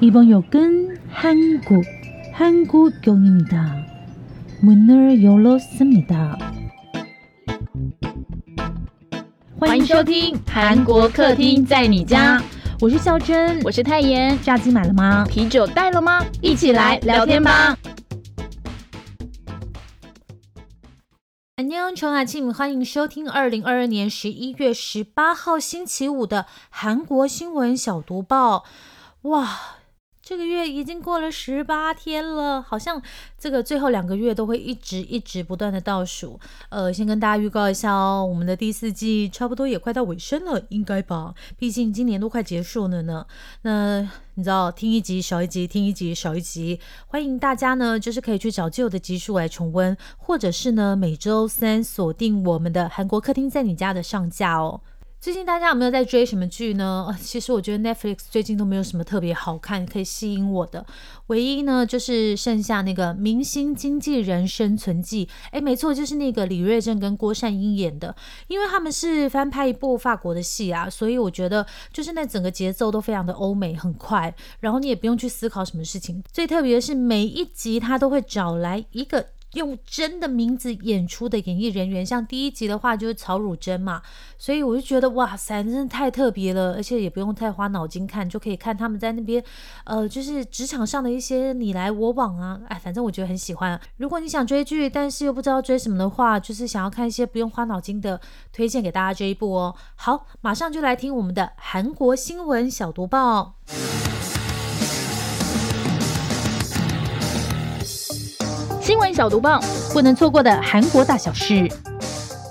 이번 역은 한국, 한국역입니다. 문을 열었습니다. 欢迎收听韩国客厅在你家，我是孝珍，我是泰妍。炸鸡买了吗？啤酒带了吗？一起来聊天吧。안녕청아 침， 欢迎收听二零二二年十一月十八号星期五的韩国新闻小读报。哇！ 这个月已经过了十八天了，好像这个最后两个月都会一直一直不断的倒数。呃，先跟大家预告一下哦，我们的第四季差不多也快到尾声了，应该吧？毕竟今年都快结束了呢。那你知道，听一集少一集，听一集少一集。欢迎大家呢，就是可以去找旧的集数来重温，或者是呢每周三锁定我们的韩国客厅在你家的上架哦。最近大家有没有在追什么剧呢？其实我觉得 Netflix 最近都没有什么特别好看可以吸引我的，唯一呢就是剩下那个《明星经纪人生存记》。哎，没错，就是那个李瑞镇跟郭善英演的。因为他们是翻拍一部法国的戏啊，所以我觉得就是那整个节奏都非常的欧美，很快，然后你也不用去思考什么事情。最特别的是每一集他都会找来一个。用真的名字演出的演艺人员，像第一集的话就是曹汝珍嘛，所以我就觉得哇塞，真的太特别了，而且也不用太花脑筋看，就可以看他们在那边，呃，就是职场上的一些你来我往啊，哎，反正我觉得很喜欢。如果你想追剧，但是又不知道追什么的话，就是想要看一些不用花脑筋的，推荐给大家这一部哦。好，马上就来听我们的韩国新闻小读报。新闻小毒棒，不能错过的韩国大小事。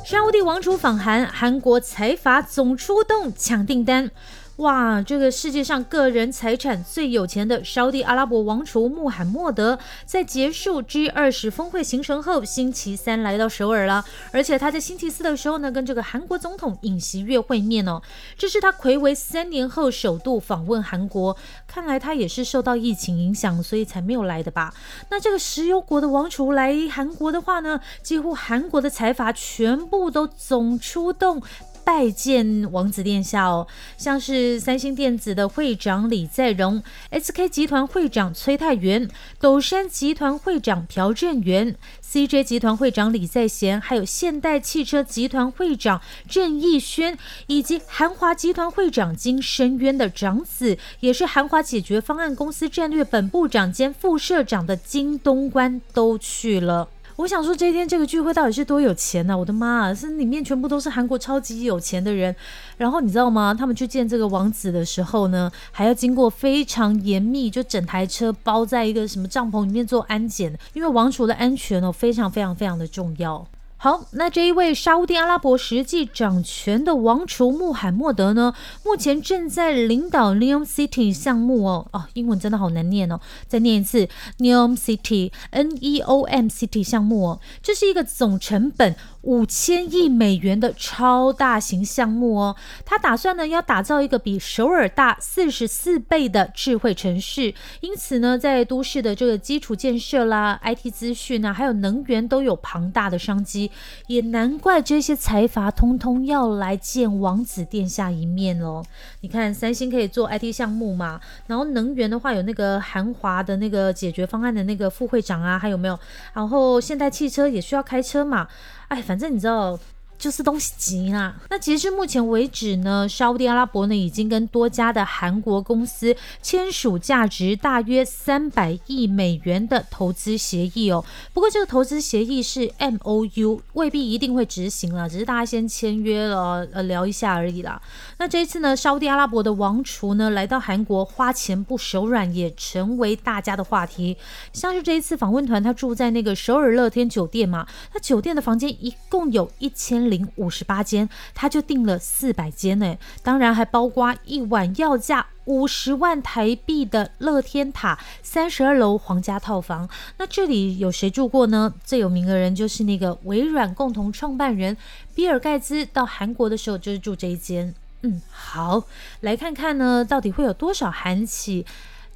沙地王储访韩，韩国财阀总出动抢订单。哇，这个世界上个人财产最有钱的沙地阿拉伯王储穆罕默德，在结束 G 二十峰会行程后，星期三来到首尔了。而且他在星期四的时候呢，跟这个韩国总统尹锡悦会面哦。这是他魁违三年后首度访问韩国，看来他也是受到疫情影响，所以才没有来的吧？那这个石油国的王储来韩国的话呢，几乎韩国的财阀全部都总出动。拜见王子殿下哦，像是三星电子的会长李在镕、SK 集团会长崔泰元、斗山集团会长朴正元、CJ 集团会长李在贤，还有现代汽车集团会长郑义轩，以及韩华集团会长金深渊的长子，也是韩华解决方案公司战略本部长兼副社长的金东关都去了。我想说，这一天这个聚会到底是多有钱呢？我的妈啊，是里面全部都是韩国超级有钱的人。然后你知道吗？他们去见这个王子的时候呢，还要经过非常严密，就整台车包在一个什么帐篷里面做安检，因为王储的安全哦，非常非常非常的重要。好，那这一位沙地阿拉伯实际掌权的王储穆罕默德呢，目前正在领导 Neom City 项目哦，哦，英文真的好难念哦，再念一次 Neom City，N E O M City 项目哦，这是一个总成本。五千亿美元的超大型项目哦，他打算呢要打造一个比首尔大四十四倍的智慧城市，因此呢，在都市的这个基础建设啦、IT 资讯啊，还有能源都有庞大的商机，也难怪这些财阀通通要来见王子殿下一面哦。你看，三星可以做 IT 项目嘛，然后能源的话有那个韩华的那个解决方案的那个副会长啊，还有没有？然后现代汽车也需要开车嘛。哎，反正你知道。就是东西急啦。那截至目前为止呢，沙地阿拉伯呢已经跟多家的韩国公司签署价值大约三百亿美元的投资协议哦。不过这个投资协议是 M O U，未必一定会执行了，只是大家先签约了，呃，聊一下而已啦。那这一次呢，沙地阿拉伯的王储呢来到韩国，花钱不手软，也成为大家的话题。像是这一次访问团，他住在那个首尔乐天酒店嘛，那酒店的房间一共有一千零。五十八间，他就订了四百间呢，当然还包括一晚要价五十万台币的乐天塔三十二楼皇家套房。那这里有谁住过呢？最有名的人就是那个微软共同创办人比尔盖茨，到韩国的时候就是住这一间。嗯，好，来看看呢，到底会有多少韩企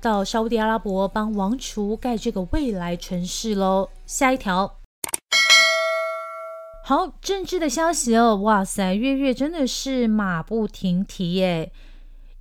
到沙地阿拉伯帮王储盖这个未来城市喽？下一条。好，政治的消息哦，哇塞，月月真的是马不停蹄耶！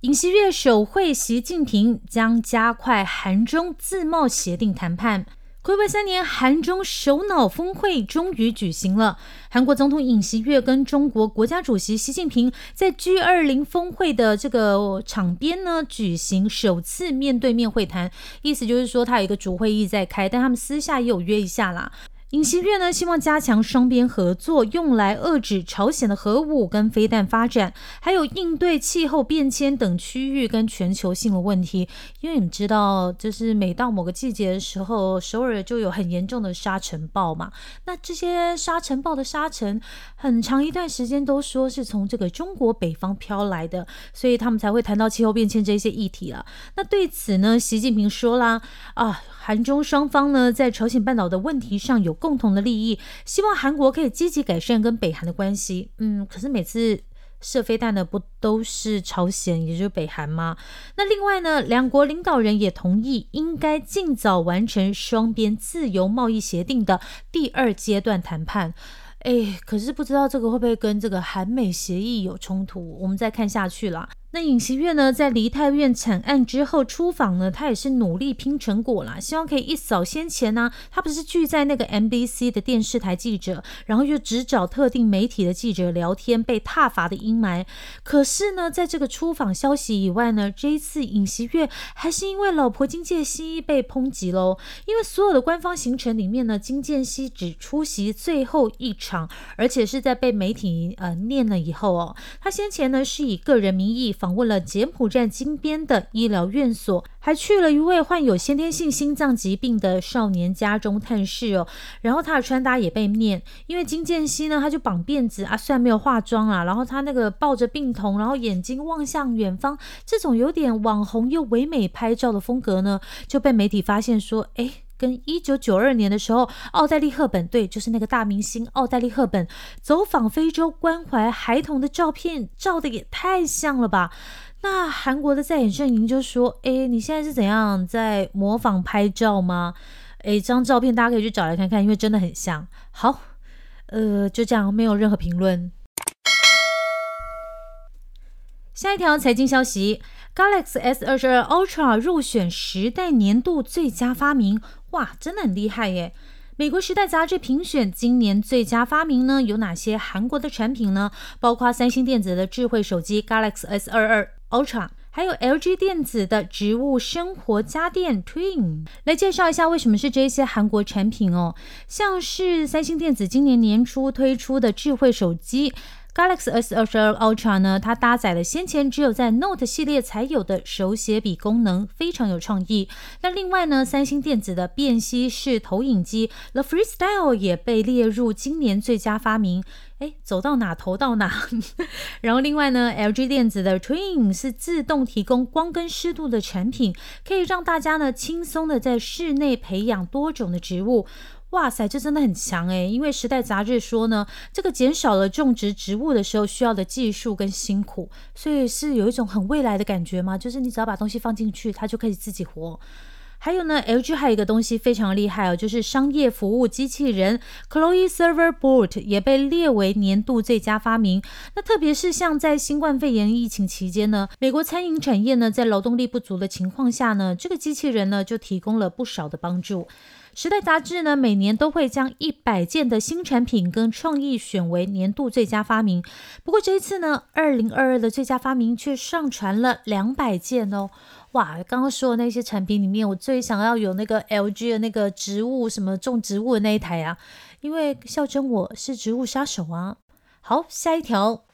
尹锡悦首会习近平，将加快韩中自贸协定谈判。暌违三年，韩中首脑峰会终于举行了。韩国总统尹锡悦跟中国国家主席习近平在 G 二零峰会的这个场边呢，举行首次面对面会谈。意思就是说，他有一个主会议在开，但他们私下也有约一下啦。尹锡悦呢，希望加强双边合作，用来遏制朝鲜的核武跟飞弹发展，还有应对气候变迁等区域跟全球性的问题。因为你们知道，就是每到某个季节的时候，首尔就有很严重的沙尘暴嘛。那这些沙尘暴的沙尘，很长一段时间都说是从这个中国北方飘来的，所以他们才会谈到气候变迁这些议题了。那对此呢，习近平说啦，啊。韩中双方呢，在朝鲜半岛的问题上有共同的利益，希望韩国可以积极改善跟北韩的关系。嗯，可是每次射飞弹的不都是朝鲜，也就是北韩吗？那另外呢，两国领导人也同意，应该尽早完成双边自由贸易协定的第二阶段谈判。哎，可是不知道这个会不会跟这个韩美协议有冲突？我们再看下去了。那尹锡悦呢，在梨泰院惨案之后出访呢，他也是努力拼成果啦，希望可以一扫先前呢，他不是拒在那个 MBC 的电视台记者，然后又只找特定媒体的记者聊天被挞伐的阴霾。可是呢，在这个出访消息以外呢，这一次尹锡悦还是因为老婆金建熙被抨击喽，因为所有的官方行程里面呢，金建熙只出席最后一场，而且是在被媒体呃念了以后哦，他先前呢是以个人名义。访问了柬埔寨金边的医疗院所，还去了一位患有先天性心脏疾病的少年家中探视哦。然后他的穿搭也被念，因为金建熙呢，他就绑辫子啊，虽然没有化妆啊，然后他那个抱着病童，然后眼睛望向远方，这种有点网红又唯美拍照的风格呢，就被媒体发现说，哎。跟一九九二年的时候，奥黛丽·赫本对，就是那个大明星奥黛丽·赫本走访非洲关怀孩童的照片，照的也太像了吧？那韩国的在演阵营就说：“哎，你现在是怎样在模仿拍照吗？”哎，这张照片大家可以去找来看看，因为真的很像。好，呃，就这样，没有任何评论。下一条财经消息：Galaxy S 二十二 Ultra 入选时代年度最佳发明。哇，真的很厉害耶！美国时代杂志评选今年最佳发明呢，有哪些韩国的产品呢？包括三星电子的智慧手机 Galaxy S 二二 Ultra，还有 LG 电子的植物生活家电 Twin。来介绍一下为什么是这些韩国产品哦，像是三星电子今年年初推出的智慧手机。Galaxy S22 Ultra 呢，它搭载了先前只有在 Note 系列才有的手写笔功能，非常有创意。那另外呢，三星电子的便携式投影机 The Freestyle 也被列入今年最佳发明。哎，走到哪投到哪。然后另外呢，LG 电子的 Twin 是自动提供光跟湿度的产品，可以让大家呢轻松的在室内培养多种的植物。哇塞，这真的很强诶，因为《时代》杂志说呢，这个减少了种植植物的时候需要的技术跟辛苦，所以是有一种很未来的感觉嘛？就是你只要把东西放进去，它就可以自己活。还有呢，LG 还有一个东西非常厉害哦，就是商业服务机器人 Chloe Server Board 也被列为年度最佳发明。那特别是像在新冠肺炎疫情期间呢，美国餐饮产业呢在劳动力不足的情况下呢，这个机器人呢就提供了不少的帮助。时代杂志呢，每年都会将一百件的新产品跟创意选为年度最佳发明。不过这一次呢，二零二二的最佳发明却上传了两百件哦！哇，刚刚说的那些产品里面，我最想要有那个 LG 的那个植物什么种植物的那一台啊，因为笑称我是植物杀手啊。好，下一条。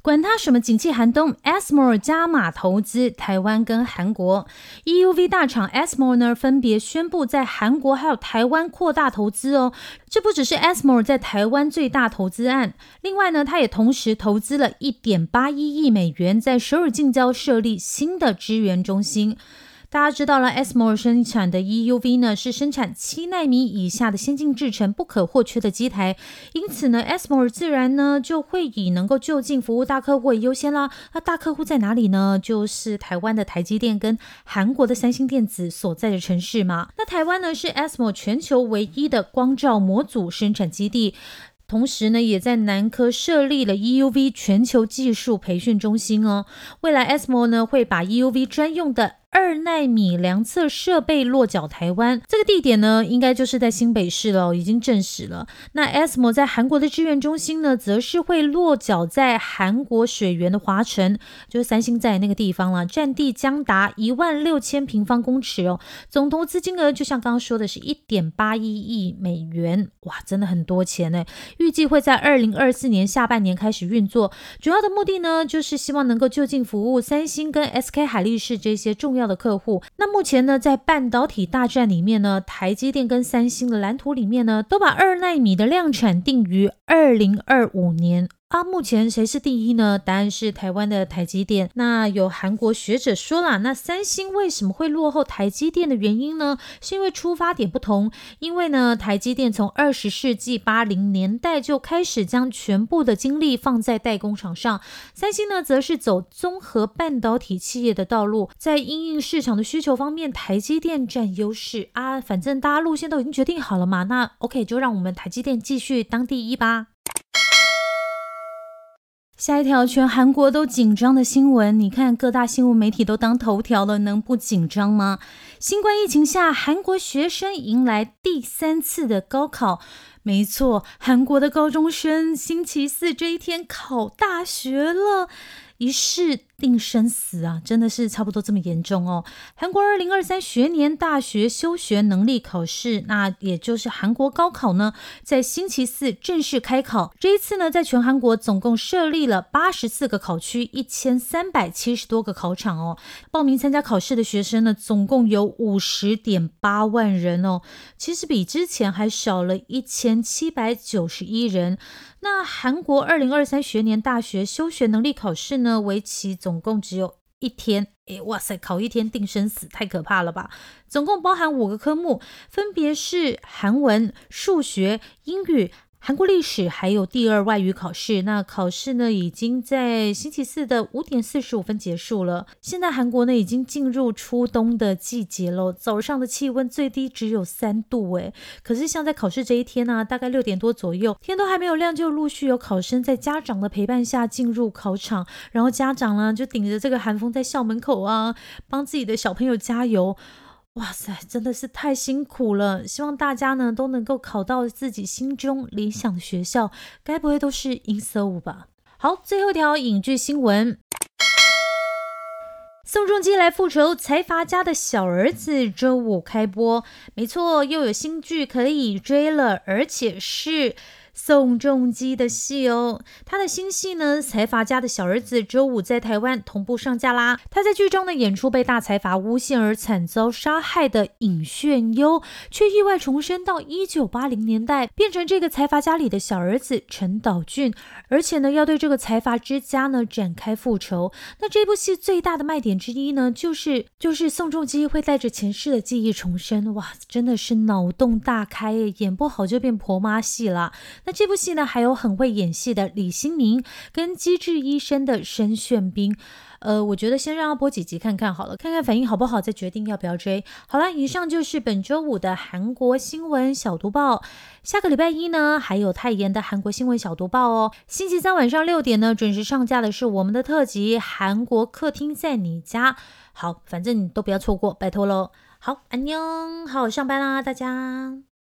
管它什么景气寒冬，ASML 加码投资台湾跟韩国，EUV 大厂 ASML 呢分别宣布在韩国还有台湾扩大投资哦。这不只是 ASML 在台湾最大投资案，另外呢，它也同时投资了一点八一亿美元在首尔近郊设立新的支援中心。大家知道了，ASML 生产的 EUV 呢是生产七纳米以下的先进制程不可或缺的机台，因此呢，ASML 自然呢就会以能够就近服务大客户为优先啦。那大客户在哪里呢？就是台湾的台积电跟韩国的三星电子所在的城市嘛。那台湾呢是 ASML 全球唯一的光照模组生产基地。同时呢，也在南科设立了 EUV 全球技术培训中心哦。未来 ASML 呢会把 EUV 专用的。二纳米量测设备落脚台湾，这个地点呢，应该就是在新北市了，已经证实了。那 ASML 在韩国的支援中心呢，则是会落脚在韩国水源的华城，就是三星在那个地方了，占地将达一万六千平方公尺哦。总投资金额就像刚刚说的是一点八一亿美元，哇，真的很多钱呢。预计会在二零二四年下半年开始运作，主要的目的呢，就是希望能够就近服务三星跟 SK 海力士这些重要的客户，那目前呢，在半导体大战里面呢，台积电跟三星的蓝图里面呢，都把二纳米的量产定于二零二五年。啊，目前谁是第一呢？答案是台湾的台积电。那有韩国学者说了，那三星为什么会落后台积电的原因呢？是因为出发点不同。因为呢，台积电从二十世纪八零年代就开始将全部的精力放在代工厂上，三星呢，则是走综合半导体企业的道路，在应用市场的需求方面，台积电占优势啊。反正大家路线都已经决定好了嘛，那 OK，就让我们台积电继续当第一吧。下一条，全韩国都紧张的新闻，你看各大新闻媒体都当头条了，能不紧张吗？新冠疫情下，韩国学生迎来第三次的高考。没错，韩国的高中生星期四这一天考大学了。于是定生死啊，真的是差不多这么严重哦。韩国二零二三学年大学修学能力考试，那也就是韩国高考呢，在星期四正式开考。这一次呢，在全韩国总共设立了八十四个考区，一千三百七十多个考场哦。报名参加考试的学生呢，总共有五十点八万人哦，其实比之前还少了一千七百九十一人。那韩国二零二三学年大学修学能力考试呢，为期总总共只有一天。诶，哇塞，考一天定生死，太可怕了吧！总共包含五个科目，分别是韩文、数学、英语。韩国历史还有第二外语考试，那考试呢已经在星期四的五点四十五分结束了。现在韩国呢已经进入初冬的季节了，早上的气温最低只有三度，诶，可是像在考试这一天呢，大概六点多左右，天都还没有亮，就陆续有考生在家长的陪伴下进入考场，然后家长呢就顶着这个寒风在校门口啊，帮自己的小朋友加油。哇塞，真的是太辛苦了！希望大家呢都能够考到自己心中理想的学校，该不会都是音色舞吧？好，最后一条影剧新闻：宋仲基来复仇财阀家的小儿子，周五开播。没错，又有新剧可以追了，而且是。宋仲基的戏哦，他的新戏呢，《财阀家的小儿子》周五在台湾同步上架啦。他在剧中呢演出被大财阀诬陷而惨遭杀害的尹炫优，却意外重生到一九八零年代，变成这个财阀家里的小儿子陈岛俊，而且呢要对这个财阀之家呢展开复仇。那这部戏最大的卖点之一呢，就是就是宋仲基会带着前世的记忆重生，哇，真的是脑洞大开耶！演不好就变婆妈戏了。那这部戏呢，还有很会演戏的李新民跟机智医生的申炫斌。呃，我觉得先让他播几集看看好了，看看反应好不好，再决定要不要追。好了，以上就是本周五的韩国新闻小读报。下个礼拜一呢，还有泰妍的韩国新闻小读报哦。星期三晚上六点呢，准时上架的是我们的特辑《韩国客厅在你家》。好，反正你都不要错过，拜托喽。好，安妞，好好上班啦，大家。